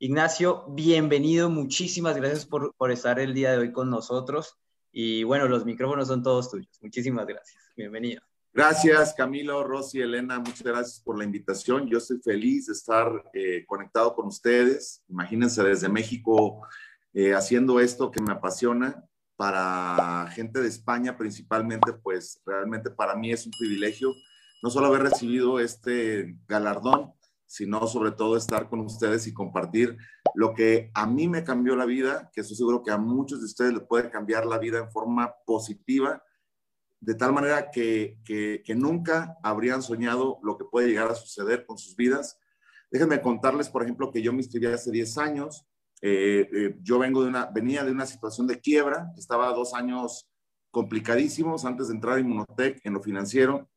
Ignacio, bienvenido, muchísimas gracias por, estar el día de hoy con nosotros. Y bueno, los micrófonos son todos tuyos. Muchísimas gracias. Bienvenido. Gracias, Camilo, Rosy, Elena, muchas gracias por la invitación. Yo estoy feliz de estar eh, conectado con ustedes. Imagínense desde México eh, haciendo esto que me apasiona para gente de España principalmente, pues realmente para mí es un privilegio no solo haber recibido este galardón, sino sobre todo estar con ustedes y compartir lo que a mí me cambió la vida, que estoy seguro que a muchos de ustedes les puede cambiar la vida en forma positiva, de tal manera que, que, nunca habrían soñado lo que puede llegar a suceder con sus vidas. Déjenme contarles, por ejemplo, que yo me inscribí hace 10 años. Eh, eh, yo vengo de una, venía de una situación de quiebra, estaba dos años complicadísimos antes de entrar a Inmunotech en lo financiero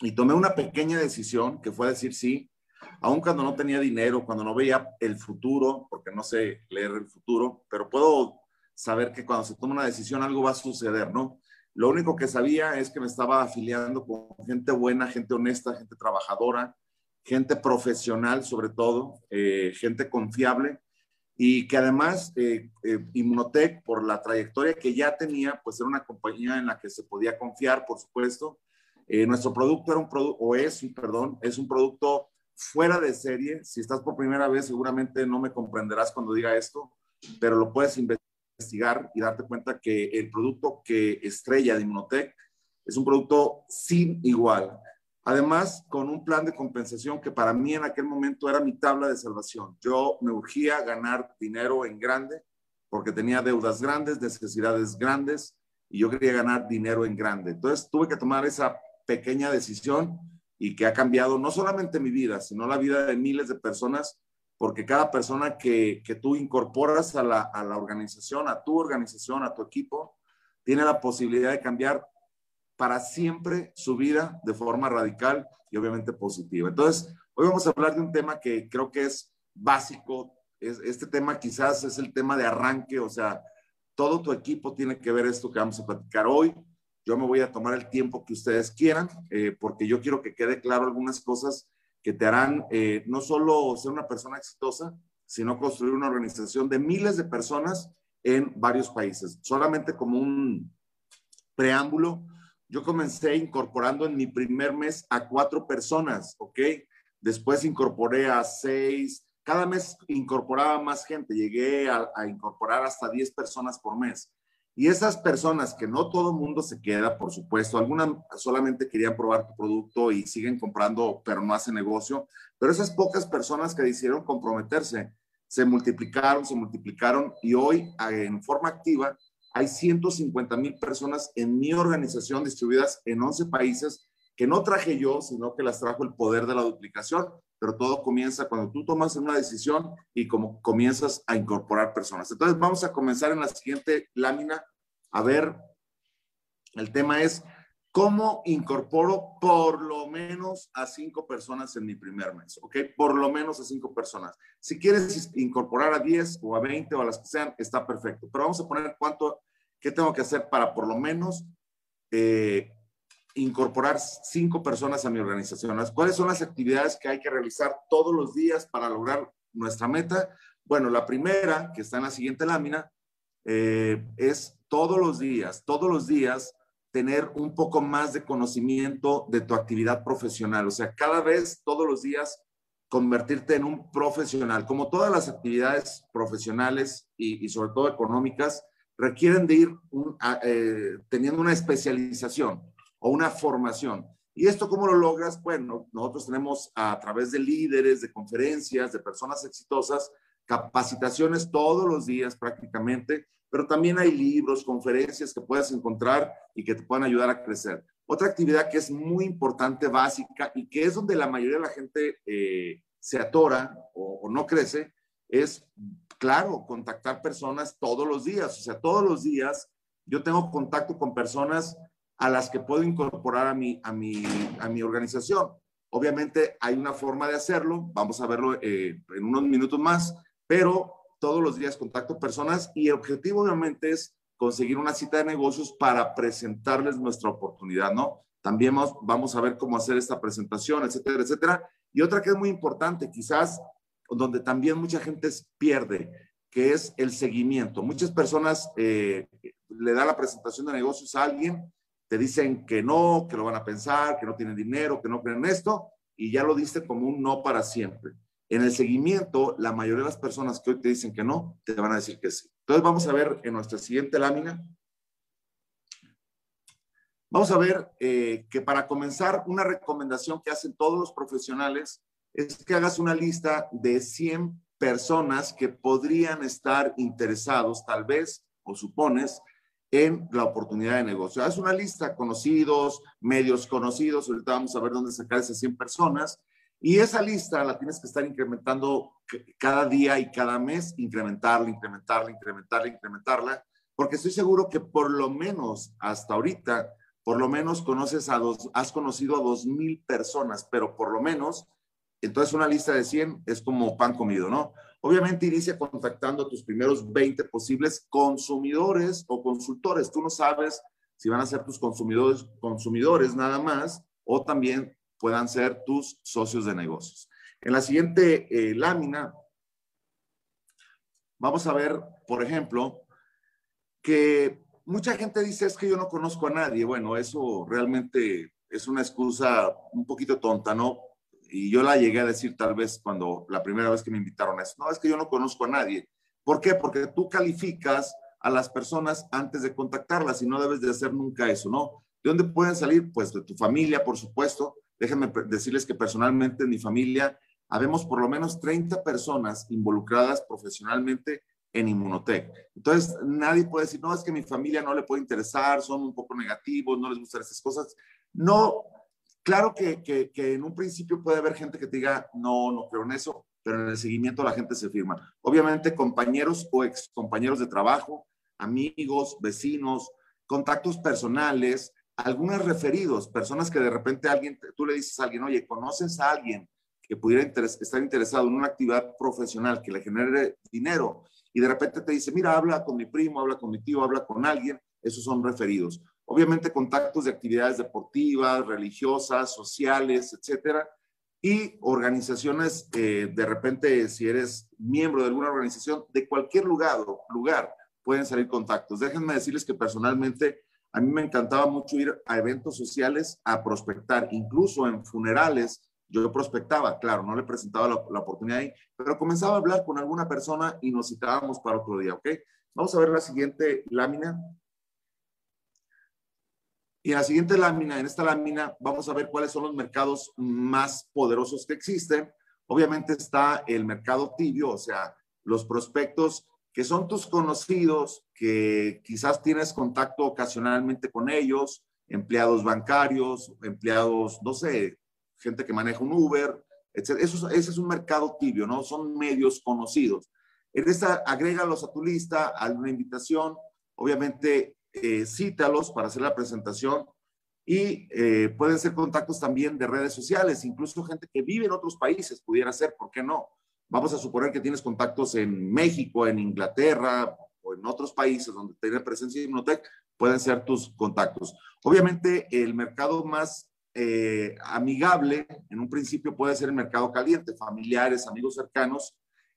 y tomé una pequeña decisión que fue decir sí, aun cuando no tenía dinero, cuando no veía el futuro, porque no sé leer el futuro, pero puedo saber que cuando se toma una decisión algo va a suceder, ¿no? Lo único que sabía es que me estaba afiliando con gente buena, gente honesta, gente trabajadora, gente profesional sobre todo, eh, gente confiable y que además eh, eh, Inmunotech, por la trayectoria que ya tenía, pues era una compañía en la que se podía confiar, por supuesto. nuestro producto era un producto, o es, perdón, es un producto fuera de serie. Si estás por primera vez, seguramente no me comprenderás cuando diga esto, pero lo puedes investigar y darte cuenta que el producto que estrella de Inmunotech es un producto sin igual. Además, con un plan de compensación que para mí en aquel momento era mi tabla de salvación. Yo me urgía ganar dinero en grande porque tenía deudas grandes, necesidades grandes y yo quería ganar dinero en grande. Entonces tuve que tomar esa pequeña decisión y que ha cambiado no solamente mi vida, sino la vida de miles de personas, porque cada persona que, que tú incorporas a la, a la organización, a tu organización, a tu equipo, tiene la posibilidad de cambiar para siempre su vida de forma radical y obviamente positiva. Entonces, hoy vamos a hablar de un tema que creo que es básico. Es, este tema quizás es el tema de arranque, o sea, todo tu equipo tiene que ver esto que vamos a platicar hoy. Yo me voy a tomar el tiempo que ustedes quieran, eh, porque yo quiero que quede claro algunas cosas que te harán eh, no solo ser una persona exitosa, sino construir una organización de miles de personas en varios países. Solamente como un preámbulo, yo comencé incorporando en mi primer mes a cuatro personas, ¿ok? Después incorporé a seis, cada mes incorporaba más gente, llegué a, a incorporar hasta diez personas por mes. Y esas personas que no todo mundo se queda, por supuesto, algunas solamente querían probar tu producto y siguen comprando, pero no hacen negocio, pero esas pocas personas que decidieron comprometerse se multiplicaron, se multiplicaron y hoy en forma activa hay 150 mil personas en mi organización distribuidas en 11 países que no traje yo, sino que las trajo el poder de la duplicación pero todo comienza cuando tú tomas una decisión y como comienzas a incorporar personas. Entonces vamos a comenzar en la siguiente lámina a ver, el tema es cómo incorporo por lo menos a cinco personas en mi primer mes, ¿ok? Por lo menos a cinco personas. Si quieres incorporar a 10 o a 20 o a las que sean, está perfecto, pero vamos a poner cuánto, qué tengo que hacer para por lo menos eh, incorporar cinco personas a mi organización. ¿Cuáles son las actividades que hay que realizar todos los días para lograr nuestra meta? Bueno, la primera, que está en la siguiente lámina, eh, es todos los días, todos los días tener un poco más de conocimiento de tu actividad profesional. O sea, cada vez, todos los días, convertirte en un profesional. Como todas las actividades profesionales y, sobre todo económicas, requieren de ir eh, teniendo una especialización o una formación. ¿Y esto cómo lo logras? Bueno, nosotros tenemos a través de líderes, de conferencias, de personas exitosas, capacitaciones todos los días prácticamente, pero también hay libros, conferencias que puedes encontrar y que te puedan ayudar a crecer. Otra actividad que es muy importante, básica, y que es donde la mayoría de la gente eh, se atora o, o no crece, es, claro, contactar personas todos los días. O sea, todos los días yo tengo contacto con personas a las que puedo incorporar a mi, a mi, a mi organización. Obviamente hay una forma de hacerlo, vamos a verlo eh, en unos minutos más, pero todos los días contacto personas y el objetivo obviamente es conseguir una cita de negocios para presentarles nuestra oportunidad, ¿no? También vamos, a ver cómo hacer esta presentación, etcétera, etcétera. Y otra que es muy importante, quizás donde también mucha gente pierde, que es el seguimiento. Muchas personas eh, le dan la presentación de negocios a alguien, te dicen que no, que lo van a pensar, que no tienen dinero, que no creen en esto, y ya lo diste como un no para siempre. En el seguimiento, la mayoría de las personas que hoy te dicen que no, te van a decir que sí. Entonces vamos a ver en nuestra siguiente lámina. Vamos a ver eh, que para comenzar, una recomendación que hacen todos los profesionales es que hagas una lista de 100 personas que podrían estar interesados, tal vez, o supones, en la oportunidad de negocio. Haz una lista, conocidos, medios conocidos, ahorita vamos a ver dónde sacar esas 100 personas, y esa lista la tienes que estar incrementando cada día y cada mes, incrementarla, incrementarla, incrementarla, incrementarla, porque estoy seguro que por lo menos hasta ahorita, por lo menos conoces a dos, has conocido a dos mil personas, pero por lo menos entonces, una lista de 100 es como pan comido, ¿no? Obviamente inicia contactando a tus primeros 20 posibles consumidores o consultores. Tú no sabes si van a ser tus consumidores, consumidores nada más o también puedan ser tus socios de negocios. En la siguiente eh, lámina, vamos a ver, por ejemplo, que mucha gente dice es que yo no conozco a nadie. Bueno, eso realmente es una excusa un poquito tonta, ¿no? Y yo la llegué a decir tal vez cuando la primera vez que me invitaron a eso, no, es que yo no conozco a nadie. ¿Por qué? Porque tú calificas a las personas antes de contactarlas y no debes de hacer nunca eso, ¿no? ¿De dónde pueden salir? Pues de tu familia, por supuesto. Déjenme decirles que personalmente en mi familia habemos por lo menos 30 personas involucradas profesionalmente en Inmunotech. Entonces, nadie puede decir, no, es que mi familia no le puede interesar, son un poco negativos, no les gustan esas cosas. No, Claro que, que, en un principio puede haber gente que te diga, no, no creo en eso, pero en el seguimiento la gente se firma. Obviamente compañeros o ex compañeros de trabajo, amigos, vecinos, contactos personales, algunos referidos, personas que de repente alguien, tú le dices a alguien, oye, ¿conoces a alguien que pudiera estar interesado en una actividad profesional que le genere dinero? Y de repente te dice, mira, habla con mi primo, habla con mi tío, habla con alguien, esos son referidos. Obviamente contactos de actividades deportivas, religiosas, sociales, etcétera. Y organizaciones, eh, de repente, si eres miembro de alguna organización, de cualquier lugar, lugar pueden salir contactos. Déjenme decirles que personalmente a mí me encantaba mucho ir a eventos sociales a prospectar, incluso en funerales. Yo prospectaba, claro, no le presentaba la, la oportunidad ahí, pero comenzaba a hablar con alguna persona y nos citábamos para otro día, ¿ok? Vamos a ver la siguiente lámina. Y en la siguiente lámina, en esta lámina, vamos a ver cuáles son los mercados más poderosos que existen. Obviamente está el mercado tibio, o sea, los prospectos que son tus conocidos, que quizás tienes contacto ocasionalmente con ellos, empleados bancarios, empleados, no sé, gente que maneja un Uber, etc. Eso, ese es un mercado tibio, ¿no? Son medios conocidos. En esta, agrégalos a tu lista, a una invitación. Obviamente, eh, cítalos para hacer la presentación y eh, pueden ser contactos también de redes sociales, incluso gente que vive en otros países pudiera ser, ¿por qué no? Vamos a suponer que tienes contactos en México, en Inglaterra o en otros países donde tiene presencia Inmunotech, pueden ser tus contactos. Obviamente, el mercado más eh, amigable en un principio puede ser el mercado caliente, familiares, amigos cercanos,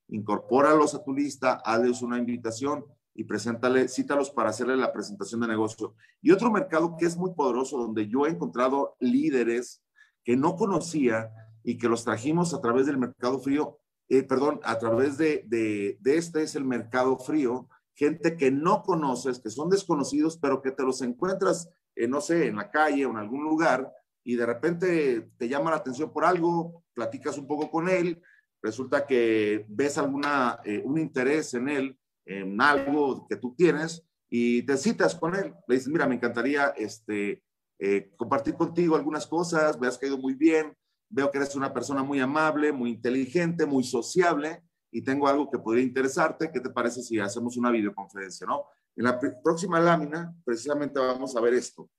incorpóralos a tu lista, hazles una invitación y preséntale, cítalos para hacerle la presentación de negocio. Y otro mercado que es muy poderoso, donde yo he encontrado líderes que no conocía y que los trajimos a través del mercado frío, eh, perdón, a través de, de, este es el mercado frío, gente que no conoces, que son desconocidos, pero que te los encuentras, eh, no sé, en la calle o en algún lugar, y de repente te llama la atención por algo, platicas un poco con él, resulta que ves alguna, eh, un interés en él, en algo que tú tienes y te citas con él. Le dices, mira, me encantaría este, eh, compartir contigo algunas cosas, me has caído muy bien, veo que eres una persona muy amable, muy inteligente, muy sociable y tengo algo que podría interesarte. ¿Qué te parece si hacemos una videoconferencia, no? En la próxima lámina, precisamente vamos a ver esto.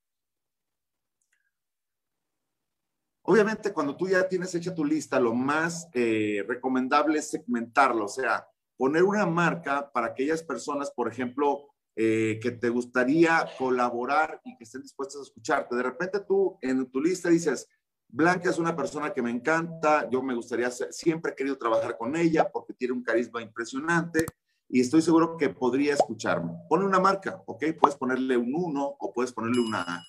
Obviamente, cuando tú ya tienes hecha tu lista, lo más eh, recomendable es segmentarlo, o sea, poner una marca para aquellas personas, por ejemplo, eh, que te gustaría colaborar y que estén dispuestas a escucharte. De repente tú en tu lista dices, Blanca es una persona que me encanta, yo me gustaría, siempre he querido trabajar con ella porque tiene un carisma impresionante y estoy seguro que podría escucharme. Pone una marca, ¿ok? Puedes ponerle un 1 o puedes ponerle una A.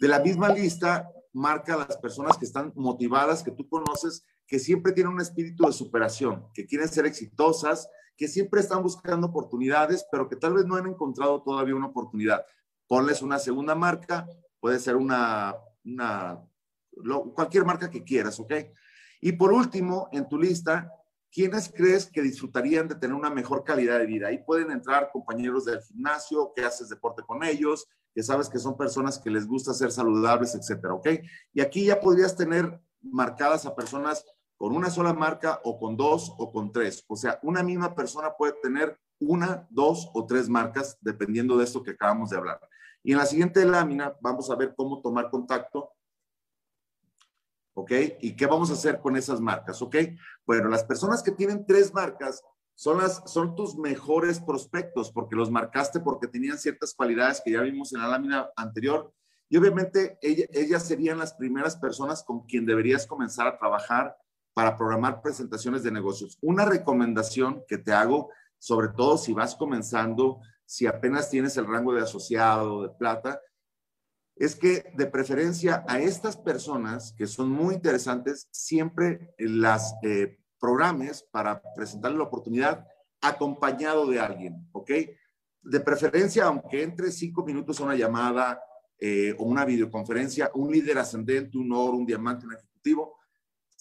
De la misma lista, marca a las personas que están motivadas, que tú conoces, que siempre tienen un espíritu de superación, que quieren ser exitosas, que siempre están buscando oportunidades, pero que tal vez no han encontrado todavía una oportunidad. Ponles una segunda marca, puede ser una, cualquier marca que quieras, ¿ok? Y por último, en tu lista, ¿quiénes crees que disfrutarían de tener una mejor calidad de vida? Ahí pueden entrar compañeros del gimnasio, que haces deporte con ellos, que sabes que son personas que les gusta ser saludables, etcétera, ¿ok? Y aquí ya podrías tener marcadas a personas con una sola marca o con dos o con tres. O sea, una misma persona puede tener una, dos o tres marcas, dependiendo de esto que acabamos de hablar. Y en la siguiente lámina vamos a ver cómo tomar contacto. ¿Ok? ¿Y qué vamos a hacer con esas marcas? ¿Ok? Bueno, las personas que tienen tres marcas son, las, son tus mejores prospectos porque los marcaste porque tenían ciertas cualidades que ya vimos en la lámina anterior. Y obviamente ellas serían las primeras personas con quien deberías comenzar a trabajar para programar presentaciones de negocios. Una recomendación que te hago, sobre todo si vas comenzando, si apenas tienes el rango de asociado, de plata, es que de preferencia a estas personas que son muy interesantes, siempre las eh, programes para presentarle la oportunidad acompañado de alguien, ¿ok? De preferencia, aunque entre cinco minutos a una llamada eh, o una videoconferencia, un líder ascendente, un oro, un diamante, un ejecutivo,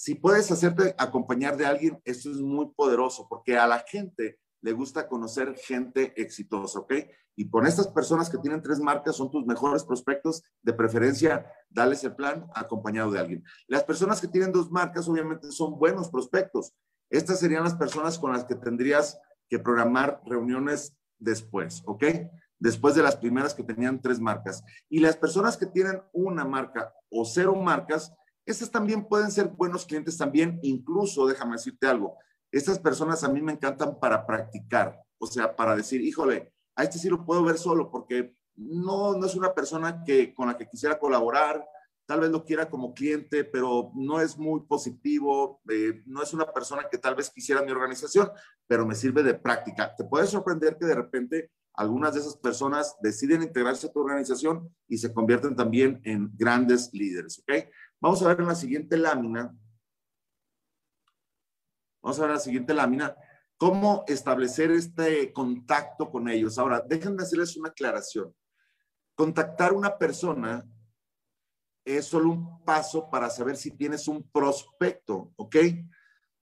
si puedes hacerte acompañar de alguien, eso es muy poderoso, porque a la gente le gusta conocer gente exitosa, ¿ok? Y con estas personas que tienen tres marcas son tus mejores prospectos, de preferencia, dales el plan acompañado de alguien. Las personas que tienen dos marcas obviamente son buenos prospectos. Estas serían las personas con las que tendrías que programar reuniones después, ¿ok? Después de las primeras que tenían tres marcas. Y las personas que tienen una marca o cero marcas, estas también pueden ser buenos clientes también, incluso, déjame decirte algo, estas personas a mí me encantan para practicar, o sea, para decir, híjole, a este sí lo puedo ver solo porque no, no es una persona que, con la que quisiera colaborar, tal vez lo quiera como cliente, pero no es muy positivo, eh, no es una persona que tal vez quisiera mi organización, pero me sirve de práctica. Te puede sorprender que de repente algunas de esas personas deciden integrarse a tu organización y se convierten también en grandes líderes, ¿ok? Vamos a ver en la siguiente lámina Vamos a ver la siguiente lámina. ¿Cómo establecer este contacto con ellos? Ahora, déjenme hacerles una aclaración. Contactar a una persona es solo un paso para saber si tienes un prospecto, ¿ok?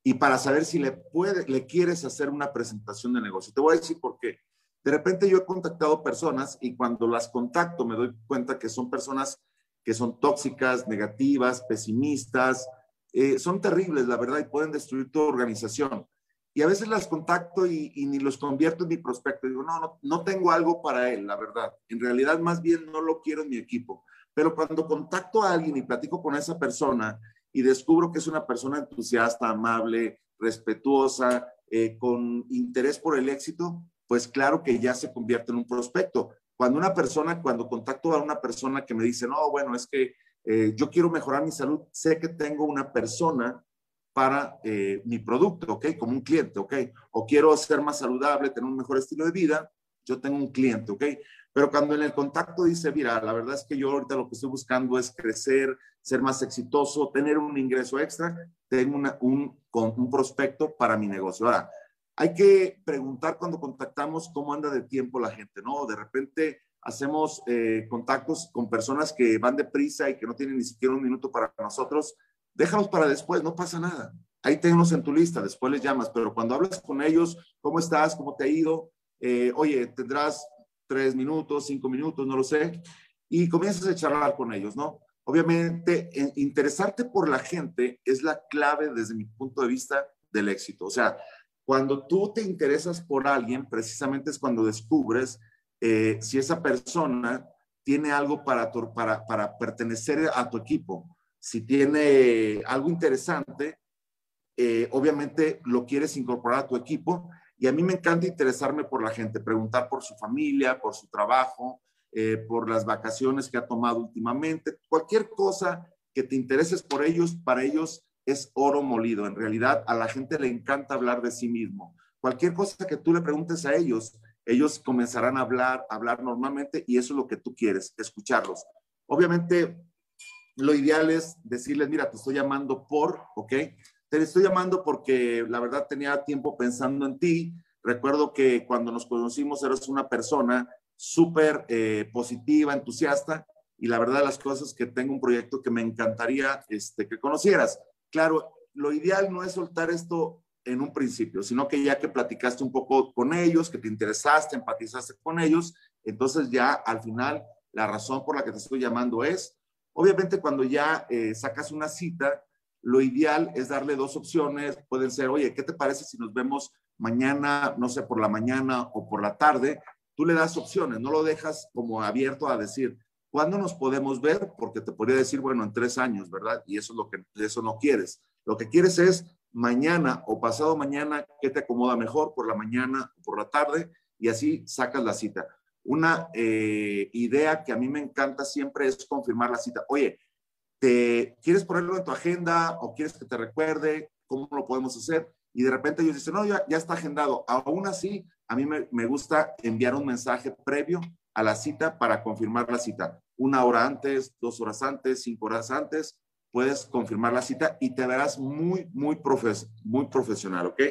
Y para saber si le, puede, le quieres hacer una presentación de negocio. Te voy a decir por qué. De repente yo he contactado personas y cuando las contacto me doy cuenta que son personas que son tóxicas, negativas, pesimistas, eh, son terribles, la verdad, y pueden destruir tu organización. Y a veces las contacto y, ni los convierto en mi prospecto. Digo, no, no, tengo algo para él, la verdad. En realidad, más bien no lo quiero en mi equipo. Pero cuando contacto a alguien y platico con esa persona y descubro que es una persona entusiasta, amable, respetuosa, eh, con interés por el éxito, pues claro que ya se convierte en un prospecto. Cuando una persona, cuando contacto a una persona que me dice, no, bueno, es que eh, yo quiero mejorar mi salud, sé que tengo una persona para eh, mi producto, ¿ok? Como un cliente, ¿ok? O quiero ser más saludable, tener un mejor estilo de vida, yo tengo un cliente, ¿ok? Pero cuando en el contacto dice, mira, la verdad es que yo ahorita lo que estoy buscando es crecer, ser más exitoso, tener un ingreso extra, tengo un, un prospecto para mi negocio. Ahora, hay que preguntar cuando contactamos cómo anda de tiempo la gente, ¿no? De repente hacemos eh, contactos con personas que van deprisa y que no tienen ni siquiera un minuto para nosotros, déjalos para después, no pasa nada. Ahí tenemos en tu lista, después les llamas, pero cuando hablas con ellos, ¿cómo estás? ¿Cómo te ha ido? Eh, oye, tendrás tres minutos, cinco minutos, no lo sé, y comienzas a charlar con ellos, ¿no? Obviamente, interesarte por la gente es la clave desde mi punto de vista del éxito. O sea, cuando tú te interesas por alguien, precisamente es cuando descubres eh, si esa persona tiene algo para, pertenecer a tu equipo, si tiene algo interesante, eh, obviamente lo quieres incorporar a tu equipo. Y a mí me encanta interesarme por la gente, preguntar por su familia, por su trabajo, eh, por las vacaciones que ha tomado últimamente, cualquier cosa que te intereses por ellos, para ellos es oro molido. En realidad, a la gente le encanta hablar de sí mismo. Cualquier cosa que tú le preguntes a ellos, ellos comenzarán a hablar, a hablar normalmente y eso es lo que tú quieres, escucharlos. Obviamente, lo ideal es decirles, mira, te estoy llamando por, ¿ok? Te estoy llamando porque la verdad tenía tiempo pensando en ti. Recuerdo que cuando nos conocimos eres una persona súper eh, positiva, entusiasta y la verdad las cosas que tengo un proyecto que me encantaría este, que conocieras. Claro, lo ideal no es soltar esto en un principio, sino que ya que platicaste un poco con ellos, que te interesaste, empatizaste con ellos, entonces ya al final la razón por la que te estoy llamando es, obviamente cuando ya eh, sacas una cita, lo ideal es darle dos opciones, pueden ser, oye, ¿qué te parece si nos vemos mañana, no sé, por la mañana o por la tarde? Tú le das opciones, no lo dejas como abierto a decir, ¿cuándo nos podemos ver? Porque te podría decir, bueno, en tres años, ¿verdad? Y eso es lo que, eso no quieres. Lo que quieres es mañana o pasado mañana, ¿qué te acomoda mejor? Por la mañana o por la tarde, y así sacas la cita. Una eh, idea que a mí me encanta siempre es confirmar la cita. Oye, ¿te quieres ponerlo en tu agenda o quieres que te recuerde? ¿Cómo lo podemos hacer? Y de repente ellos dicen, no, ya, ya está agendado. Aún así, a mí me, me gusta enviar un mensaje previo a la cita para confirmar la cita. Una hora antes, dos horas antes, cinco horas antes, puedes confirmar la cita y te verás muy, muy, profes muy profesional, ¿ok?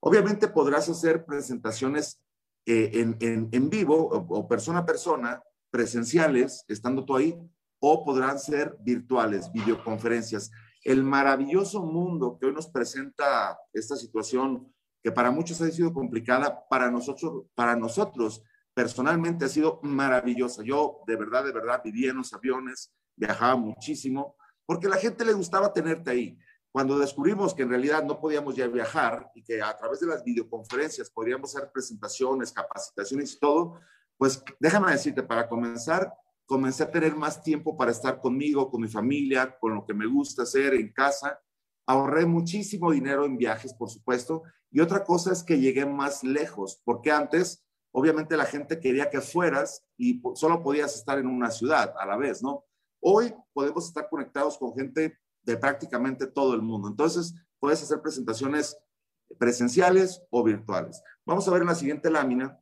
Obviamente podrás hacer presentaciones eh, en, en, en, vivo o, persona a persona, presenciales, estando tú ahí, o podrán ser virtuales, videoconferencias. El maravilloso mundo que hoy nos presenta esta situación, que para muchos ha sido complicada, para nosotros, para nosotros personalmente ha sido maravillosa. Yo de verdad, de verdad viví en los aviones, viajaba muchísimo, porque a la gente le gustaba tenerte ahí. Cuando descubrimos que en realidad no podíamos ya viajar y que a través de las videoconferencias podríamos hacer presentaciones, capacitaciones y todo, pues déjame decirte, para comenzar, comencé a tener más tiempo para estar conmigo, con mi familia, con lo que me gusta hacer en casa. Ahorré muchísimo dinero en viajes, por supuesto. Y otra cosa es que llegué más lejos, porque antes, obviamente, la gente quería que fueras y solo podías estar en una ciudad a la vez, ¿no? Hoy podemos estar conectados con gente de prácticamente todo el mundo. Entonces, puedes hacer presentaciones presenciales o virtuales. Vamos a ver en la siguiente lámina.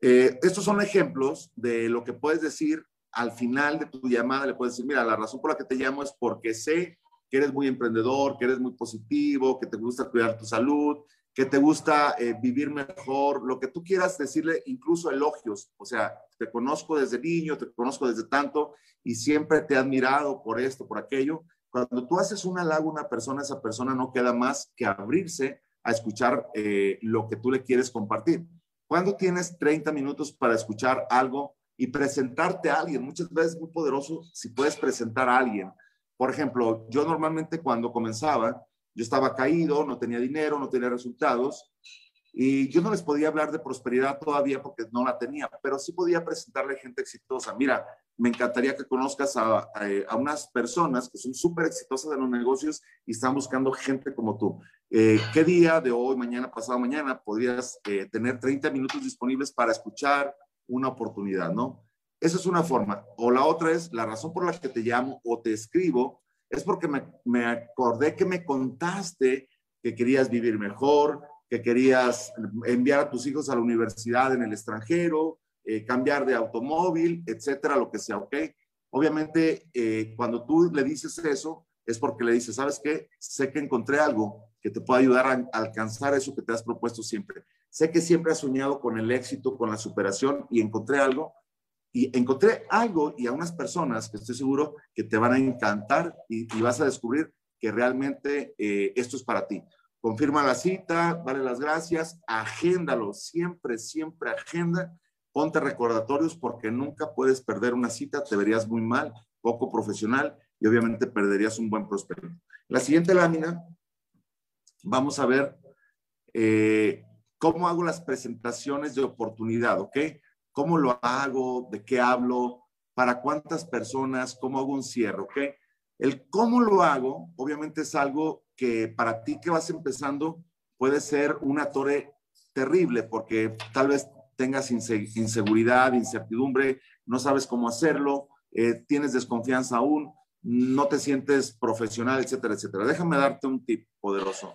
Eh, estos son ejemplos de lo que puedes decir al final de tu llamada. Le puedes decir, mira, la razón por la que te llamo es porque sé que eres muy emprendedor, que eres muy positivo, que te gusta cuidar tu salud, que te gusta eh, vivir mejor, lo que tú quieras decirle, incluso elogios. O sea, te conozco desde niño, te conozco desde tanto y siempre te he admirado por esto, por aquello. Cuando tú haces un halago a una persona, esa persona no queda más que abrirse a escuchar eh, lo que tú le quieres compartir. Cuando tienes 30 minutos para escuchar algo y presentarte a alguien, muchas veces es muy poderoso si puedes presentar a alguien. Por ejemplo, yo normalmente cuando comenzaba, yo estaba caído, no tenía dinero, no tenía resultados y yo no les podía hablar de prosperidad todavía porque no la tenía, pero sí podía presentarle gente exitosa. Mira, me encantaría que conozcas a, a, unas personas que son súper exitosas en los negocios y están buscando gente como tú. Eh, ¿Qué día de hoy, mañana, pasado mañana podrías eh, tener 30 minutos disponibles para escuchar una oportunidad, no? Esa es una forma. O la otra es la razón por la que te llamo o te escribo es porque me, me, acordé que me contaste que querías vivir mejor, que querías enviar a tus hijos a la universidad en el extranjero, eh, cambiar de automóvil, etcétera, lo que sea, ¿ok? Obviamente, eh, cuando tú le dices eso, es porque le dices, ¿sabes qué? Sé que encontré algo que te puede ayudar a alcanzar eso que te has propuesto siempre. Sé que siempre has soñado con el éxito, con la superación y encontré algo y encontré algo y a unas personas que estoy seguro que te van a encantar y, vas a descubrir que realmente eh, esto es para ti. Confirma la cita, dale las gracias, agéndalo, siempre, siempre agenda, ponte recordatorios porque nunca puedes perder una cita, te verías muy mal, poco profesional y obviamente perderías un buen prospecto. La siguiente lámina, vamos a ver eh, cómo hago las presentaciones de oportunidad, ¿ok? Cómo lo hago, de qué hablo, para cuántas personas, cómo hago un cierre, ¿ok? El cómo lo hago, obviamente es algo que para ti que vas empezando puede ser una torre terrible, porque tal vez tengas inseguridad, incertidumbre, no sabes cómo hacerlo, eh, tienes desconfianza aún, no te sientes profesional, etcétera, etcétera. Déjame darte un tip poderoso.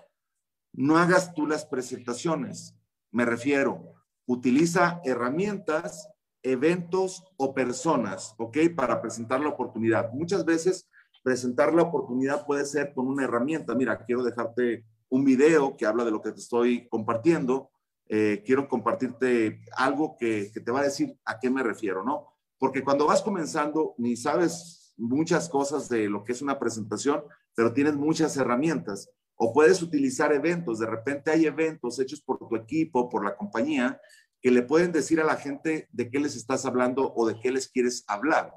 No hagas tú las presentaciones. Me refiero, utiliza herramientas, eventos o personas, ¿ok? Para presentar la oportunidad. Muchas veces presentar la oportunidad puede ser con una herramienta. Mira, quiero dejarte un video que habla de lo que te estoy compartiendo. Eh, quiero compartirte algo que, que te va a decir a qué me refiero, ¿no? Porque cuando vas comenzando, ni sabes muchas cosas de lo que es una presentación, pero tienes muchas herramientas. O puedes utilizar eventos. De repente hay eventos hechos por tu equipo, por la compañía, que le pueden decir a la gente de qué les estás hablando o de qué les quieres hablar.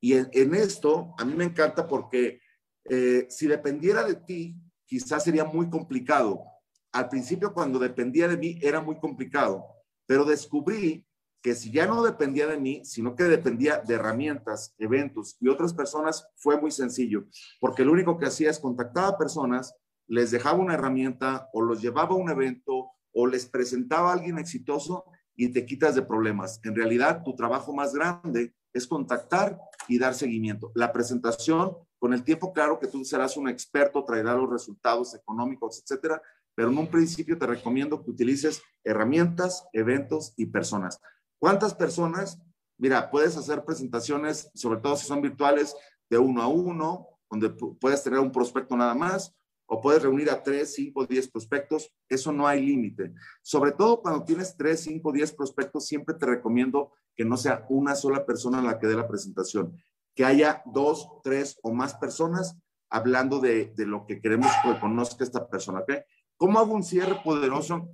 Y en, esto a mí me encanta porque eh, si dependiera de ti, quizás sería muy complicado. Al principio, cuando dependía de mí, era muy complicado, pero descubrí que si ya no dependía de mí, sino que dependía de herramientas, eventos y otras personas, fue muy sencillo, porque lo único que hacía es contactar a personas, les dejaba una herramienta o los llevaba a un evento o les presentaba a alguien exitoso y te quitas de problemas. En realidad, tu trabajo más grande es contactar y dar seguimiento. La presentación, con el tiempo, claro que tú serás un experto, traerá los resultados económicos, etcétera, pero en un principio te recomiendo que utilices herramientas, eventos y personas. ¿Cuántas personas? Mira, puedes hacer presentaciones, sobre todo si son virtuales, de uno a uno, donde puedes tener un prospecto nada más, o puedes reunir a 3, 5, 10 prospectos, eso no hay límite. Sobre todo cuando tienes 3, 5, 10 prospectos, siempre te recomiendo que no sea una sola persona la que dé la presentación, que haya dos, tres o más personas hablando de, lo que queremos que conozca esta persona. ¿okay? ¿Cómo hago un cierre poderoso?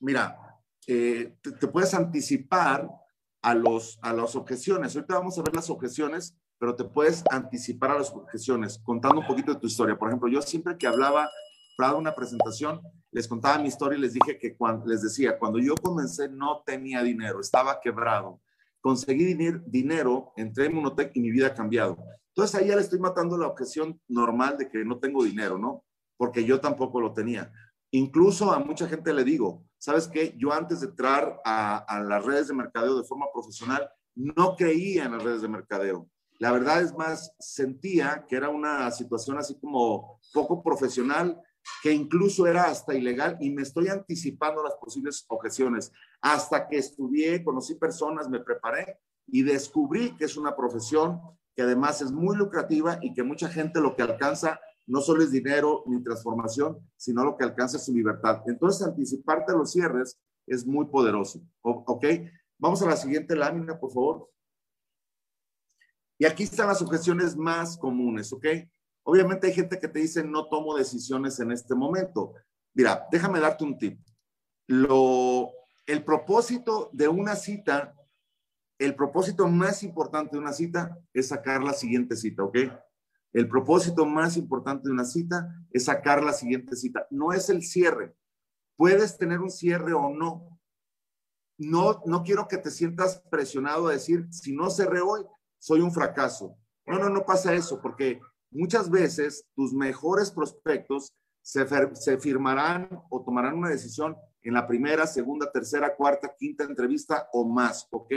Mira, eh, te, puedes anticipar a, los, a las objeciones. Ahorita vamos a ver las objeciones pero te puedes anticipar a las objeciones contando un poquito de tu historia. Por ejemplo, yo siempre que hablaba para una presentación, les contaba mi historia y les dije que cuando, les decía, cuando yo comencé no tenía dinero, estaba quebrado. Conseguí dinero, entré en Monotec y mi vida ha cambiado. Entonces ahí ya le estoy matando la objeción normal de que no tengo dinero, ¿no? Porque yo tampoco lo tenía. Incluso a mucha gente le digo, ¿sabes qué? Yo antes de entrar a, a las redes de mercadeo de forma profesional, no creía en las redes de mercadeo la verdad es más, sentía que era una situación así como poco profesional, que incluso era hasta ilegal y me estoy anticipando las posibles objeciones. Hasta que estudié, conocí personas, me preparé y descubrí que es una profesión que además es muy lucrativa y que mucha gente lo que alcanza no solo es dinero ni transformación, sino lo que alcanza es su libertad. Entonces, anticiparte a los cierres es muy poderoso. ¿Ok? Vamos a la siguiente lámina, por favor. Y aquí están las objeciones más comunes, ¿ok? Obviamente hay gente que te dice no tomo decisiones en este momento. Mira, déjame darte un tip. Lo, el propósito de una cita, el propósito más importante de una cita es sacar la siguiente cita, ¿ok? El propósito más importante de una cita es sacar la siguiente cita. No es el cierre. Puedes tener un cierre o no. No, no quiero que te sientas presionado a decir, si no cerré hoy, soy un fracaso. No, no, no pasa eso, porque muchas veces tus mejores prospectos se, se, firmarán o tomarán una decisión en la primera, segunda, tercera, cuarta, quinta entrevista o más, ¿ok?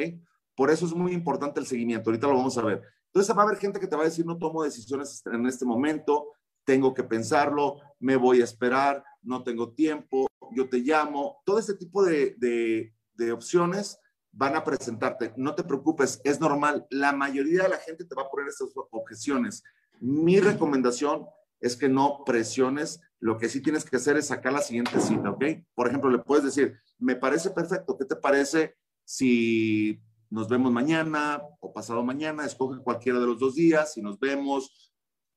Por eso es muy importante el seguimiento. Ahorita lo vamos a ver. Entonces va a haber gente que te va a decir, no tomo decisiones en este momento, tengo que pensarlo, me voy a esperar, no tengo tiempo, yo te llamo. Todo este tipo de, de, de opciones van a presentarte. No te preocupes, es normal. La mayoría de la gente te va a poner estas objeciones. Mi recomendación es que no presiones. Lo que sí tienes que hacer es sacar la siguiente cita, ¿ok? Por ejemplo, le puedes decir, me parece perfecto. ¿Qué te parece si nos vemos mañana o pasado mañana? Escoge cualquiera de los dos días y nos vemos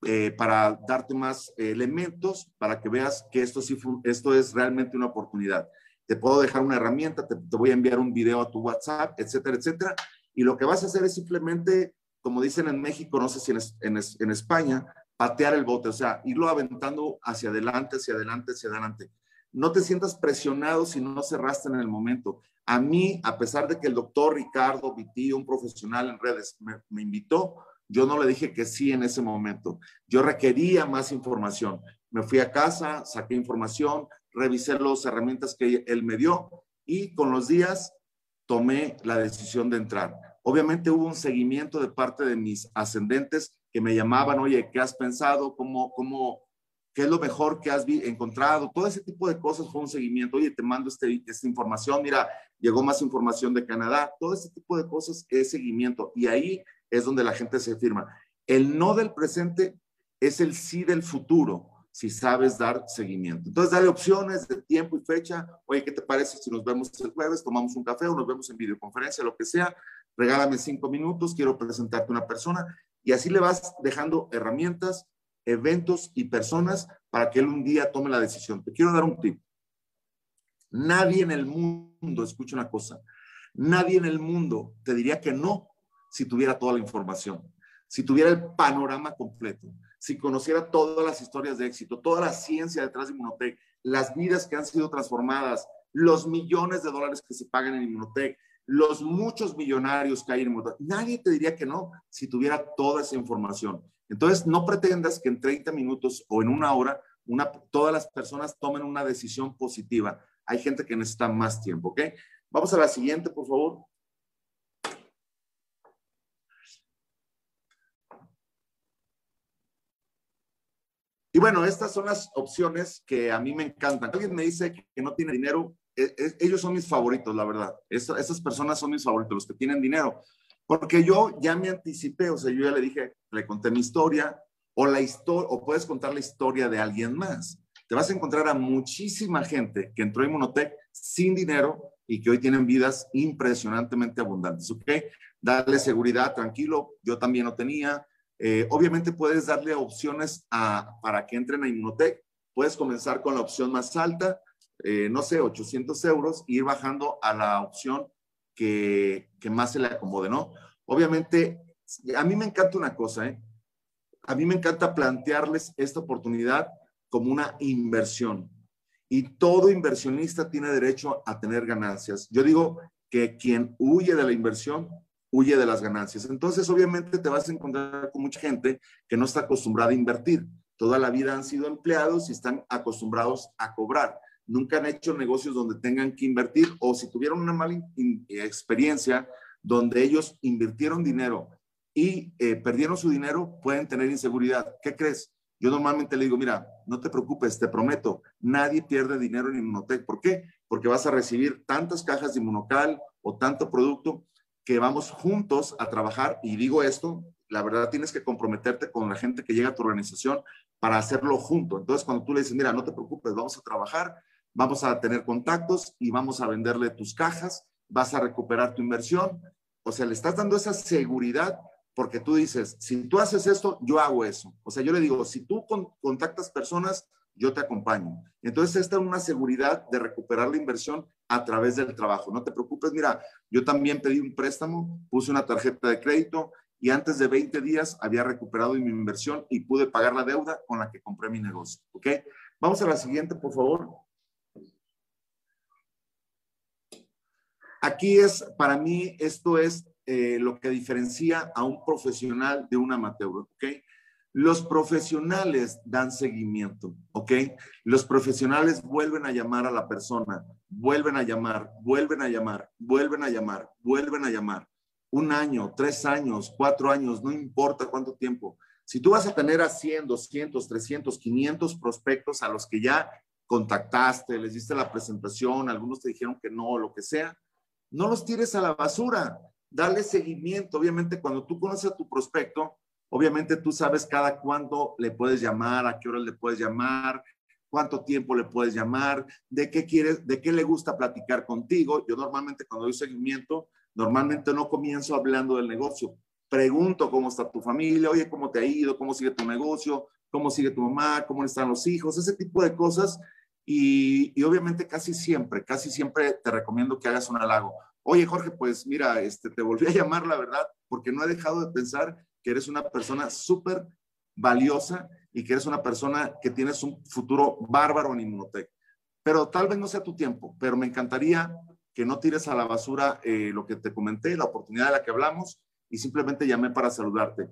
eh, para darte más elementos para que veas que esto sí esto es realmente una oportunidad te puedo dejar una herramienta, te, voy a enviar un video a tu WhatsApp, etcétera, etcétera. Y lo que vas a hacer es simplemente, como dicen en México, no sé si en, en, España, patear el bote, o sea, irlo aventando hacia adelante, hacia adelante, hacia adelante. No te sientas presionado si no cerraste en el momento. A mí, a pesar de que el doctor Ricardo Viti, un profesional en redes, me, me invitó, yo no le dije que sí en ese momento. Yo requería más información. Me fui a casa, saqué información, revisé las herramientas que él me dio y con los días tomé la decisión de entrar. Obviamente hubo un seguimiento de parte de mis ascendentes que me llamaban, oye, ¿qué has pensado? ¿Cómo, cómo, qué es lo mejor que has encontrado? Todo ese tipo de cosas fue un seguimiento. Oye, te mando este, esta información, mira, llegó más información de Canadá. Todo ese tipo de cosas es seguimiento. Y ahí es donde la gente se firma. El no del presente es el sí del futuro, si sabes dar seguimiento. Entonces, dale opciones de tiempo y fecha. Oye, ¿qué te parece si nos vemos el jueves, tomamos un café o nos vemos en videoconferencia, lo que sea? Regálame cinco minutos, quiero presentarte una persona. Y así le vas dejando herramientas, eventos y personas para que él un día tome la decisión. Te quiero dar un tip. Nadie en el mundo, escucha una cosa, nadie en el mundo te diría que no si tuviera toda la información, si tuviera el panorama completo, si conociera todas las historias de éxito, toda la ciencia detrás de Inmunotech, las vidas que han sido transformadas, los millones de dólares que se pagan en Inmunotech, los muchos millonarios que hay en Inmunotech. Nadie te diría que no si tuviera toda esa información. Entonces, no pretendas que en 30 minutos o en una hora todas las personas tomen una decisión positiva. Hay gente que necesita más tiempo, ¿ok? Vamos a la siguiente, por favor. Bueno, estas son las opciones que a mí me encantan. Alguien me dice que no tiene dinero, e, e, ellos son mis favoritos, la verdad. esas personas son mis favoritos, los que tienen dinero. Porque yo ya me anticipé, o sea, yo ya le dije, le conté mi historia, o la historia, o puedes contar la historia de alguien más. Te vas a encontrar a muchísima gente que entró en Monotech sin dinero y que hoy tienen vidas impresionantemente abundantes, ¿ok? Darle seguridad, tranquilo, yo también lo tenía. Eh, obviamente puedes darle opciones para que entren a Inmunotech. Puedes comenzar con la opción más alta, eh, no sé, 800 euros, e ir bajando a la opción que, más se le acomode, ¿no? Obviamente, a mí me encanta una cosa, ¿eh? A mí me encanta plantearles esta oportunidad como una inversión. Y todo inversionista tiene derecho a tener ganancias. Yo digo que quien huye de la inversión, huye de las ganancias. Entonces, obviamente, te vas a encontrar con mucha gente que no está acostumbrada a invertir. Toda la vida han sido empleados y están acostumbrados a cobrar nunca han hecho negocios donde tengan que invertir o si tuvieron una mala experiencia donde ellos invirtieron dinero y eh, perdieron su dinero, pueden tener inseguridad. ¿Qué crees? Yo normalmente le digo, mira, no te preocupes, te prometo, nadie pierde dinero en Inmunotech. ¿Por qué? Porque vas a recibir tantas cajas de Inmunocal o tanto producto que vamos juntos a trabajar. Y digo esto, la verdad tienes que comprometerte con la gente que llega a tu organización para hacerlo junto. Entonces, cuando tú le dices, mira, no te preocupes, vamos a trabajar, vamos a tener contactos y vamos a venderle tus cajas, vas a recuperar tu inversión. O sea, le estás dando esa seguridad porque tú dices, si tú haces esto, yo hago eso. O sea, yo le digo, si tú contactas personas, yo te acompaño. Entonces, esta es una seguridad de recuperar la inversión a través del trabajo. No te preocupes, mira, yo también pedí un préstamo, puse una tarjeta de crédito y antes de 20 días había recuperado mi inversión y pude pagar la deuda con la que compré mi negocio. ¿Ok? Vamos a la siguiente, por favor. Aquí es, para mí, esto es eh, lo que diferencia a un profesional de un amateur, ¿ok? Los profesionales dan seguimiento, ¿ok? Los profesionales vuelven a llamar a la persona, vuelven a llamar, vuelven a llamar, vuelven a llamar, vuelven a llamar. Un año, tres años, cuatro años, no importa cuánto tiempo. Si tú vas a tener a 100, 200, 300, 500 prospectos a los que ya contactaste, les diste la presentación, algunos te dijeron que no, lo que sea, no los tires a la basura, dale seguimiento. Obviamente, cuando tú conoces a tu prospecto, obviamente tú sabes cada cuándo le puedes llamar, a qué hora le puedes llamar, cuánto tiempo le puedes llamar, de qué quieres, de qué le gusta platicar contigo. Yo normalmente cuando doy seguimiento, normalmente no comienzo hablando del negocio. Pregunto cómo está tu familia, oye, cómo te ha ido, cómo sigue tu negocio, cómo sigue tu mamá, cómo están los hijos, ese tipo de cosas y, obviamente casi siempre, casi siempre te recomiendo que hagas un halago. Oye, Jorge, pues mira, este, te volví a llamar, la verdad, porque no he dejado de pensar que eres una persona súper valiosa y que eres una persona que tienes un futuro bárbaro en Inmunotech. Pero tal vez no sea tu tiempo, pero me encantaría que no tires a la basura eh, lo que te comenté, la oportunidad de la que hablamos, y simplemente llamé para saludarte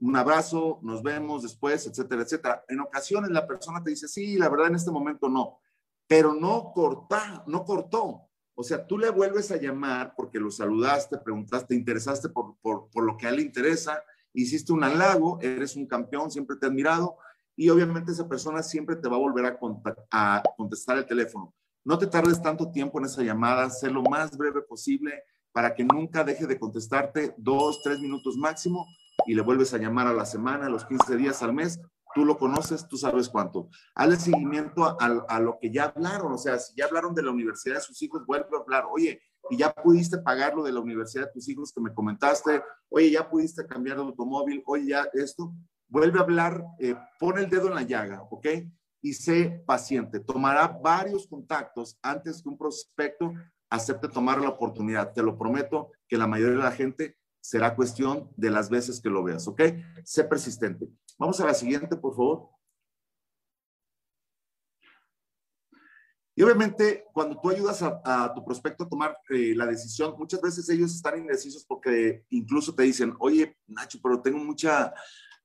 un abrazo, nos vemos después, etcétera, etcétera. En ocasiones la persona te dice, sí, la verdad en este momento no, pero no corta, no cortó. O sea, tú le vuelves a llamar porque lo saludaste, preguntaste, te interesaste por, por, por lo que a él le interesa, hiciste un halago, eres un campeón, siempre te he admirado y obviamente esa persona siempre te va a volver a, contestar el teléfono. No te tardes tanto tiempo en esa llamada, sé lo más breve posible para que nunca deje de contestarte dos, tres minutos máximo y le vuelves a llamar a la semana, los 15 días al mes tú lo conoces, tú sabes cuánto. Hazle seguimiento a, a, lo que ya hablaron, o sea, si ya hablaron de la universidad de sus hijos, vuelve a hablar, oye, y ya pudiste pagar lo de la universidad de tus hijos que me comentaste, oye, ya pudiste cambiar de automóvil, oye, ya esto, vuelve a hablar, eh, pon el dedo en la llaga, ¿ok? Y sé paciente. Tomará varios contactos antes que un prospecto acepte tomar la oportunidad. Te lo prometo que la mayoría de la gente será cuestión de las veces que lo veas, ¿ok? Sé persistente. Vamos a la siguiente, por favor. Y obviamente, cuando tú ayudas a, tu prospecto a tomar eh, la decisión, muchas veces ellos están indecisos porque incluso te dicen, oye, Nacho, pero tengo mucha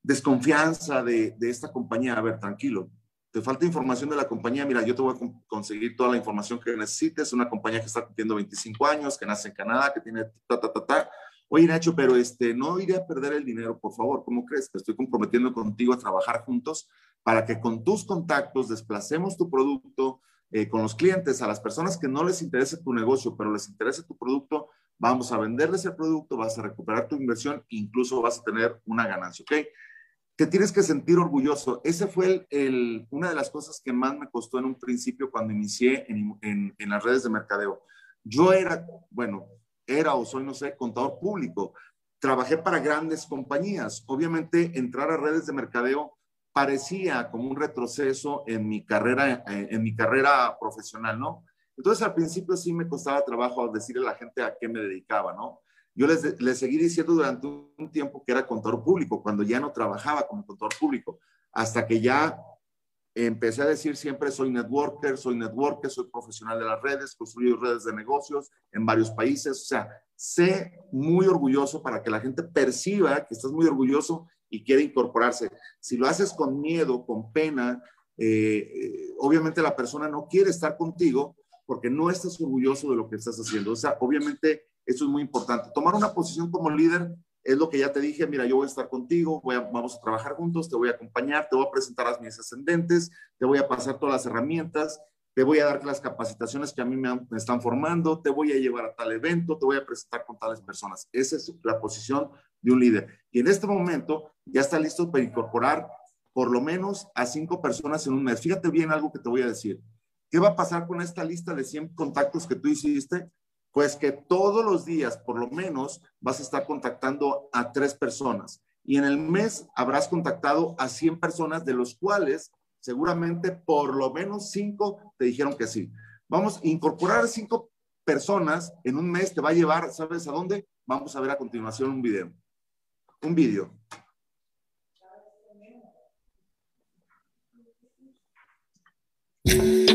desconfianza de, de esta compañía. A ver, tranquilo, te falta información de la compañía, mira, yo te voy a conseguir toda la información que necesites. Una compañía que está cumpliendo 25 años, que nace en Canadá, que tiene ta, ta, ta, ta. Oye, Nacho, pero este, no iré a perder el dinero, por favor. ¿Cómo crees? Que estoy comprometiendo contigo a trabajar juntos para que con tus contactos desplacemos tu producto eh, con los clientes, a las personas que no les interese tu negocio, pero les interese tu producto, vamos a venderles el producto, vas a recuperar tu inversión, incluso vas a tener una ganancia, ¿ok? Te tienes que sentir orgulloso. Ese fue el, una de las cosas que más me costó en un principio cuando inicié en, en, en las redes de mercadeo. Yo era, bueno, era o soy, no sé, contador público. Trabajé para grandes compañías. Obviamente, entrar a redes de mercadeo parecía como un retroceso en mi carrera, eh, en mi carrera profesional, ¿no? Entonces, al principio sí me costaba trabajo decirle a la gente a qué me dedicaba, ¿no? Yo les, les seguí diciendo durante un tiempo que era contador público, cuando ya no trabajaba como contador público, hasta que ya empecé a decir siempre soy networker, soy networker, soy profesional de las redes, construyo redes de negocios en varios países, o sea, sé muy orgulloso para que la gente perciba que estás muy orgulloso y quiere incorporarse. Si lo haces con miedo, con pena, eh, eh, obviamente la persona no quiere estar contigo porque no estás orgulloso de lo que estás haciendo. O sea, obviamente eso es muy importante. Tomar una posición como líder es lo que ya te dije, mira, yo voy a estar contigo, vamos a trabajar juntos, te voy a acompañar, te voy a presentar a mis ascendentes, te voy a pasar todas las herramientas, te voy a dar las capacitaciones que a mí me, están formando, te voy a llevar a tal evento, te voy a presentar con tales personas. Esa es la posición de un líder. Y en este momento ya está listo para incorporar por lo menos a cinco personas en un mes. Fíjate bien algo que te voy a decir. ¿Qué va a pasar con esta lista de 100 contactos que tú hiciste? Pues que todos los días, por lo menos, vas a estar contactando a tres personas y en el mes habrás contactado a 100 personas, de los cuales seguramente por lo menos cinco te dijeron que sí. Vamos a incorporar cinco personas en un mes, te va a llevar, ¿sabes a dónde? Vamos a ver a continuación un video un vídeo.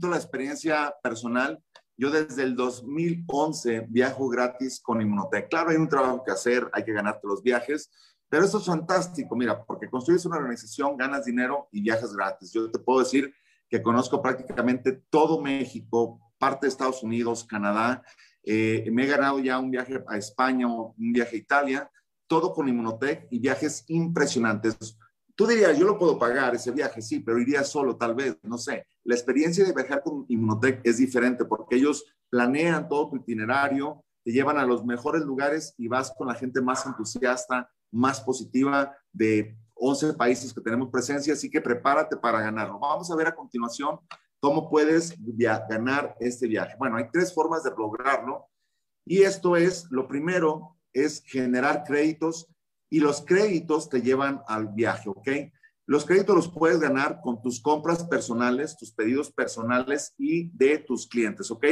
poquito la experiencia personal. Yo desde el 2011 viajo gratis con Inmunotech. Claro, hay un trabajo que hacer, hay que ganarte los viajes, pero esto es fantástico, mira, porque construyes una organización, ganas dinero y viajas gratis. Yo te puedo decir que conozco prácticamente todo México, parte de Estados Unidos, Canadá. Eh, me he ganado ya un viaje a España, un viaje a Italia, todo con Inmunotech y viajes impresionantes. Tú dirías, yo lo puedo pagar ese viaje, sí, pero iría solo tal vez, no sé. La experiencia de viajar con Inmunotech es diferente porque ellos planean todo tu itinerario, te llevan a los mejores lugares y vas con la gente más entusiasta, más positiva de 11 países que tenemos presencia, así que prepárate para ganarlo. Vamos a ver a continuación cómo puedes ganar este viaje. Bueno, hay tres formas de lograrlo y esto es, lo primero es generar créditos y los créditos te llevan al viaje, ¿ok? Los créditos los puedes ganar con tus compras personales, tus pedidos personales y de tus clientes, ¿ok?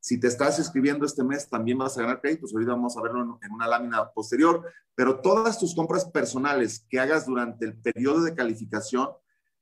Si te estás inscribiendo este mes, también vas a ganar créditos. Ahorita vamos a verlo en, una lámina posterior, pero todas tus compras personales que hagas durante el periodo de calificación,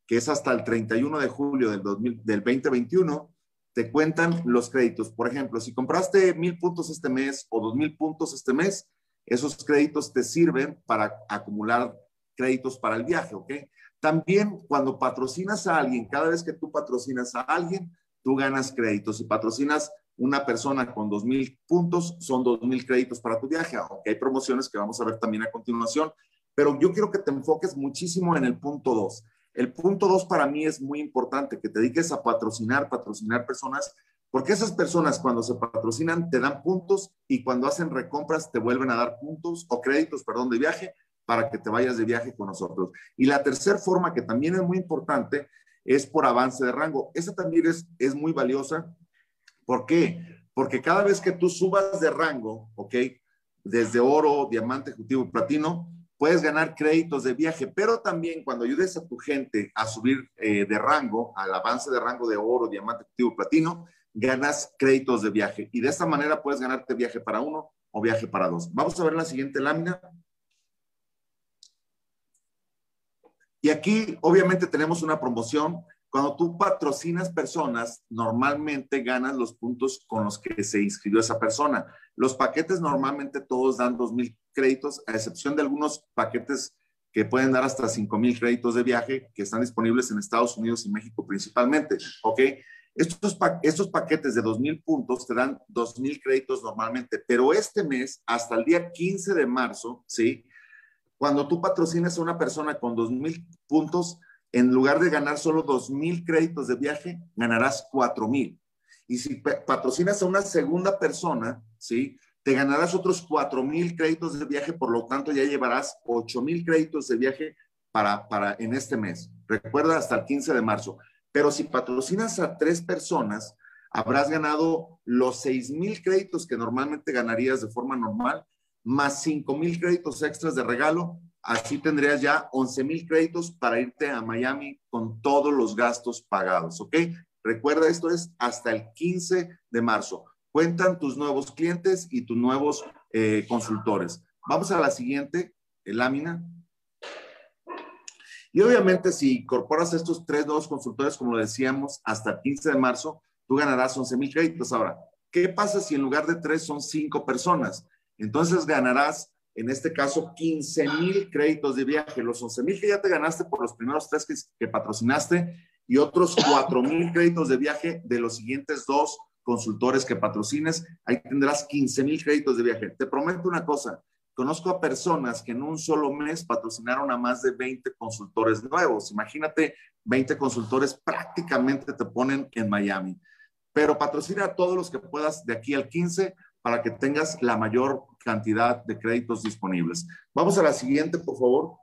que es hasta el 31 de julio del, del 2021, te cuentan los créditos. Por ejemplo, si compraste mil puntos este mes o dos mil puntos este mes, esos créditos te sirven para acumular créditos para el viaje, ¿ok? También cuando patrocinas a alguien, cada vez que tú patrocinas a alguien, tú ganas créditos. Si patrocinas una persona con dos mil puntos, son dos mil créditos para tu viaje, aunque hay promociones que vamos a ver también a continuación. Pero yo quiero que te enfoques muchísimo en el punto dos. El punto dos para mí es muy importante, que te dediques a patrocinar, patrocinar personas, porque esas personas cuando se patrocinan te dan puntos y cuando hacen recompras te vuelven a dar puntos o créditos, perdón, de viaje para que te vayas de viaje con nosotros. Y la tercera forma, que también es muy importante, es por avance de rango. Esa también es, es muy valiosa. ¿Por qué? Porque cada vez que tú subas de rango, ¿ok? Desde oro, diamante, ejecutivo, platino, puedes ganar créditos de viaje, pero también cuando ayudes a tu gente a subir eh, de rango, al avance de rango de oro, diamante, ejecutivo, platino, ganas créditos de viaje. Y de esta manera puedes ganarte viaje para uno o viaje para dos. Vamos a ver la siguiente lámina. Y aquí, obviamente, tenemos una promoción. Cuando tú patrocinas personas, normalmente ganas los puntos con los que se inscribió esa persona. Los paquetes normalmente todos dan 2.000 créditos, a excepción de algunos paquetes que pueden dar hasta 5.000 créditos de viaje que están disponibles en Estados Unidos y México principalmente. ¿Ok? Estos, estos paquetes de 2.000 puntos te dan 2.000 créditos normalmente, pero este mes, hasta el día 15 de marzo, ¿sí? Cuando tú patrocinas a una persona con 2.000 puntos, en lugar de ganar solo 2.000 créditos de viaje, ganarás 4.000. Y si patrocinas a una segunda persona, ¿sí? Te ganarás otros 4.000 créditos de viaje, por lo tanto ya llevarás 8.000 créditos de viaje para, para en este mes. Recuerda, hasta el 15 de marzo. Pero si patrocinas a tres personas, habrás ganado los 6.000 créditos que normalmente ganarías de forma normal más 5 mil créditos extras de regalo. Así tendrías ya 11 mil créditos para irte a Miami con todos los gastos pagados, ¿ok? Recuerda, esto es hasta el 15 de marzo. Cuentan tus nuevos clientes y tus nuevos eh, consultores. Vamos a la siguiente eh, lámina. Y obviamente si incorporas estos tres nuevos consultores, como lo decíamos, hasta el 15 de marzo, tú ganarás 11 mil créditos. Ahora, ¿qué pasa si en lugar de tres son cinco personas? Entonces ganarás, en este caso, 15 mil créditos de viaje. Los 11 mil que ya te ganaste por los primeros tres que, patrocinaste y otros 4 mil créditos de viaje de los siguientes dos consultores que patrocines. Ahí tendrás 15 mil créditos de viaje. Te prometo una cosa. Conozco a personas que en un solo mes patrocinaron a más de 20 consultores nuevos. Imagínate, 20 consultores prácticamente te ponen en Miami. Pero patrocina a todos los que puedas de aquí al 15 para que tengas la mayor cantidad de créditos disponibles. Vamos a la siguiente, por favor.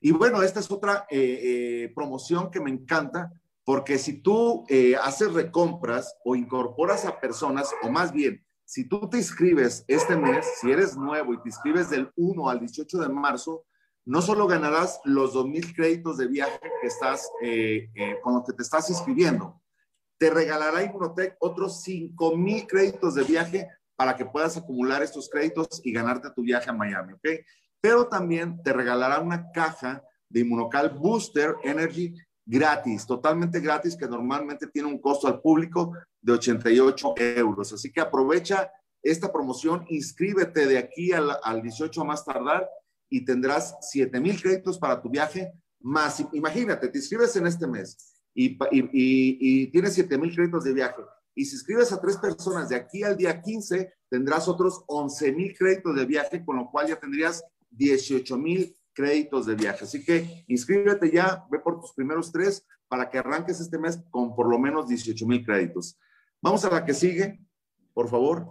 Y bueno, esta es otra eh, eh, promoción que me encanta, porque si tú eh, haces recompras o incorporas a personas, o más bien, si tú te inscribes este mes, si eres nuevo y te inscribes del 1 al 18 de marzo, no solo ganarás los 2.000 créditos de viaje que estás, con los que te estás inscribiendo, te regalará Inmunotech otros 5 mil créditos de viaje para que puedas acumular estos créditos y ganarte tu viaje a Miami, ¿ok? Pero también te regalará una caja de Inmunocal Booster Energy gratis, totalmente gratis, que normalmente tiene un costo al público de 88 euros. Así que aprovecha esta promoción, inscríbete de aquí al, al 18 a más tardar y tendrás 7 mil créditos para tu viaje, más, imagínate, te inscribes en este mes y, y, y, tienes 7 mil créditos de viaje. Y si inscribes a tres personas de aquí al día 15, tendrás otros 11 mil créditos de viaje, con lo cual ya tendrías 18 mil créditos de viaje. Así que inscríbete ya, ve por tus primeros tres para que arranques este mes con por lo menos 18 mil créditos. Vamos a la que sigue, por favor.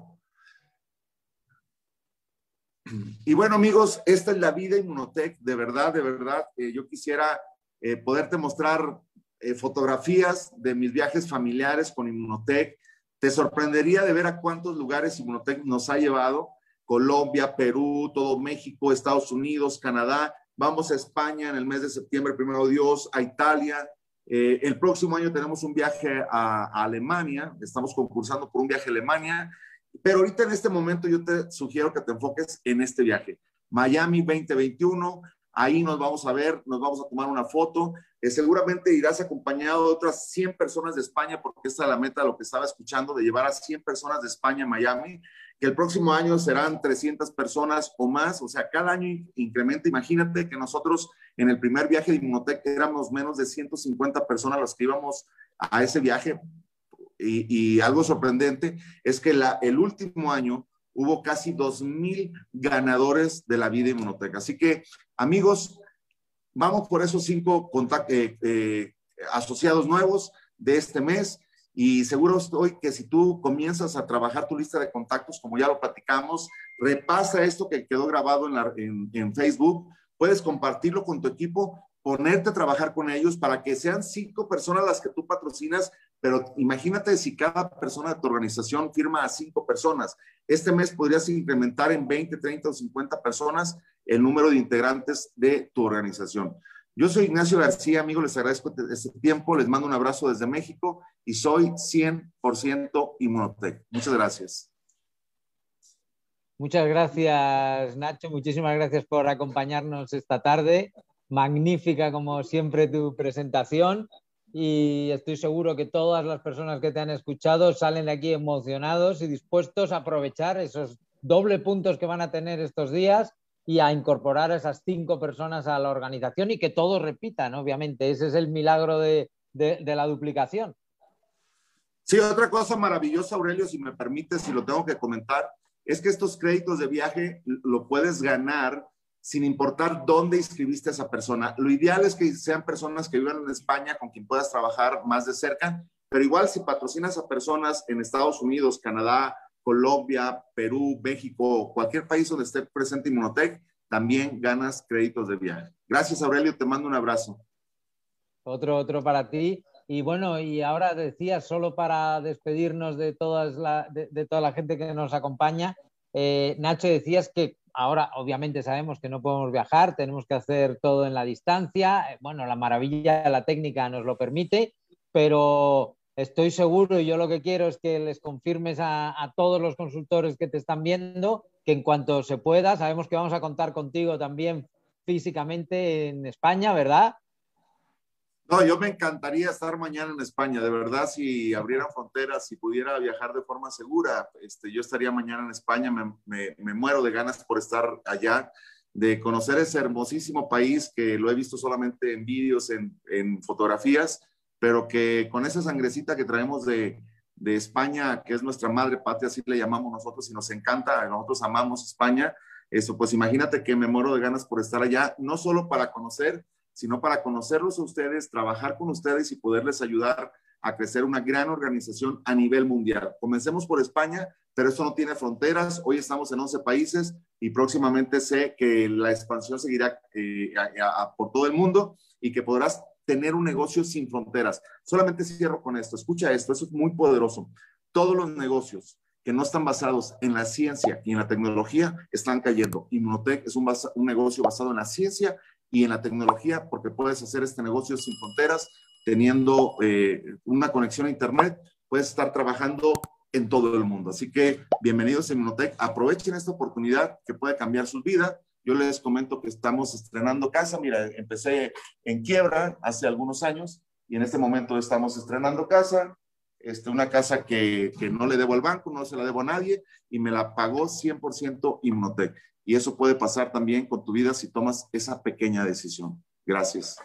Y bueno, amigos, esta es la vida Inmunotech. De verdad, de verdad, eh, yo quisiera eh, poderte mostrar eh, fotografías de mis viajes familiares con Inmunotech. Te sorprendería de ver a cuántos lugares Inmunotech nos ha llevado. Colombia, Perú, todo México, Estados Unidos, Canadá. Vamos a España en el mes de septiembre, primero Dios, a Italia. Eh, el próximo año tenemos un viaje a, a, Alemania, estamos concursando por un viaje a Alemania, pero ahorita en este momento yo te sugiero que te enfoques en este viaje. Miami 2021, ahí nos vamos a ver, nos vamos a tomar una foto. Eh, seguramente irás acompañado de otras 100 personas de España, porque esta es la meta de lo que estaba escuchando, de llevar a 100 personas de España a Miami que el próximo año serán 300 personas o más, o sea, cada año incrementa. Imagínate que nosotros en el primer viaje de Inmunotech éramos menos de 150 personas los que íbamos a ese viaje. Y, algo sorprendente es que el último año hubo casi 2.000 ganadores de la vida Inmunotech. Así que, amigos, vamos por esos cinco eh, eh, asociados nuevos de este mes. Y seguro estoy que si tú comienzas a trabajar tu lista de contactos, como ya lo platicamos, repasa esto que quedó grabado en, Facebook, puedes compartirlo con tu equipo, ponerte a trabajar con ellos para que sean cinco personas las que tú patrocinas, pero imagínate si cada persona de tu organización firma a cinco personas. Este mes podrías incrementar en 20, 30 o 50 personas el número de integrantes de tu organización. Yo soy Ignacio García, amigo, les agradezco este tiempo, les mando un abrazo desde México y soy 100% Inmunotech. Muchas gracias. Muchas gracias, Nacho. Muchísimas gracias por acompañarnos esta tarde. Magnífica, como siempre, tu presentación. Y estoy seguro que todas las personas que te han escuchado salen de aquí emocionados y dispuestos a aprovechar esos doble puntos que van a tener estos días y a incorporar a esas cinco personas a la organización y que todos repitan, obviamente. Ese es el milagro de, la duplicación. Sí, otra cosa maravillosa, Aurelio, si me permite, si lo tengo que comentar, es que estos créditos de viaje lo puedes ganar sin importar dónde inscribiste a esa persona. Lo ideal es que sean personas que vivan en España con quien puedas trabajar más de cerca, pero igual si patrocinas a personas en Estados Unidos, Canadá, Colombia, Perú, México, cualquier país donde esté presente Inmunotech, también ganas créditos de viaje. Gracias, Aurelio, te mando un abrazo. Otro, otro para ti. Y bueno, y ahora decía, solo para despedirnos de, todas la, de, toda la gente que nos acompaña, eh, Nacho, decías que ahora obviamente sabemos que no podemos viajar, tenemos que hacer todo en la distancia. Eh, bueno, la maravilla de la técnica nos lo permite, pero estoy seguro y yo lo que quiero es que les confirmes a, todos los consultores que te están viendo que en cuanto se pueda, sabemos que vamos a contar contigo también físicamente en España, ¿verdad? No, yo me encantaría estar mañana en España, de verdad, si abrieran fronteras, si pudiera viajar de forma segura, este, yo estaría mañana en España, me, muero de ganas por estar allá, de conocer ese hermosísimo país que lo he visto solamente en vídeos, en, en fotografías, pero que con esa sangrecita que traemos de, de España, que es nuestra madre patria, así le llamamos nosotros y nos encanta, nosotros amamos España, eso, pues imagínate que me muero de ganas por estar allá, no solo para conocer, sino para conocerlos a ustedes, trabajar con ustedes y poderles ayudar a crecer una gran organización a nivel mundial. Comencemos por España, pero esto no tiene fronteras. Hoy estamos en 11 países y próximamente sé que la expansión seguirá eh, por todo el mundo y que podrás tener un negocio sin fronteras. Solamente cierro con esto. Escucha esto, eso es muy poderoso. Todos los negocios que no están basados en la ciencia y en la tecnología están cayendo. Inmunotech es un, un negocio basado en la ciencia y en la tecnología porque puedes hacer este negocio sin fronteras, teniendo eh, una conexión a Internet, puedes estar trabajando en todo el mundo. Así que bienvenidos a Inmunotech. Aprovechen esta oportunidad que puede cambiar su vida Yo les comento que estamos estrenando casa. Mira, empecé en quiebra hace algunos años y en este momento estamos estrenando casa. Este, una casa que, que no le debo al banco, no se la debo a nadie y me la pagó 100% Hipnotec. Y eso puede pasar también con tu vida si tomas esa pequeña decisión. Gracias.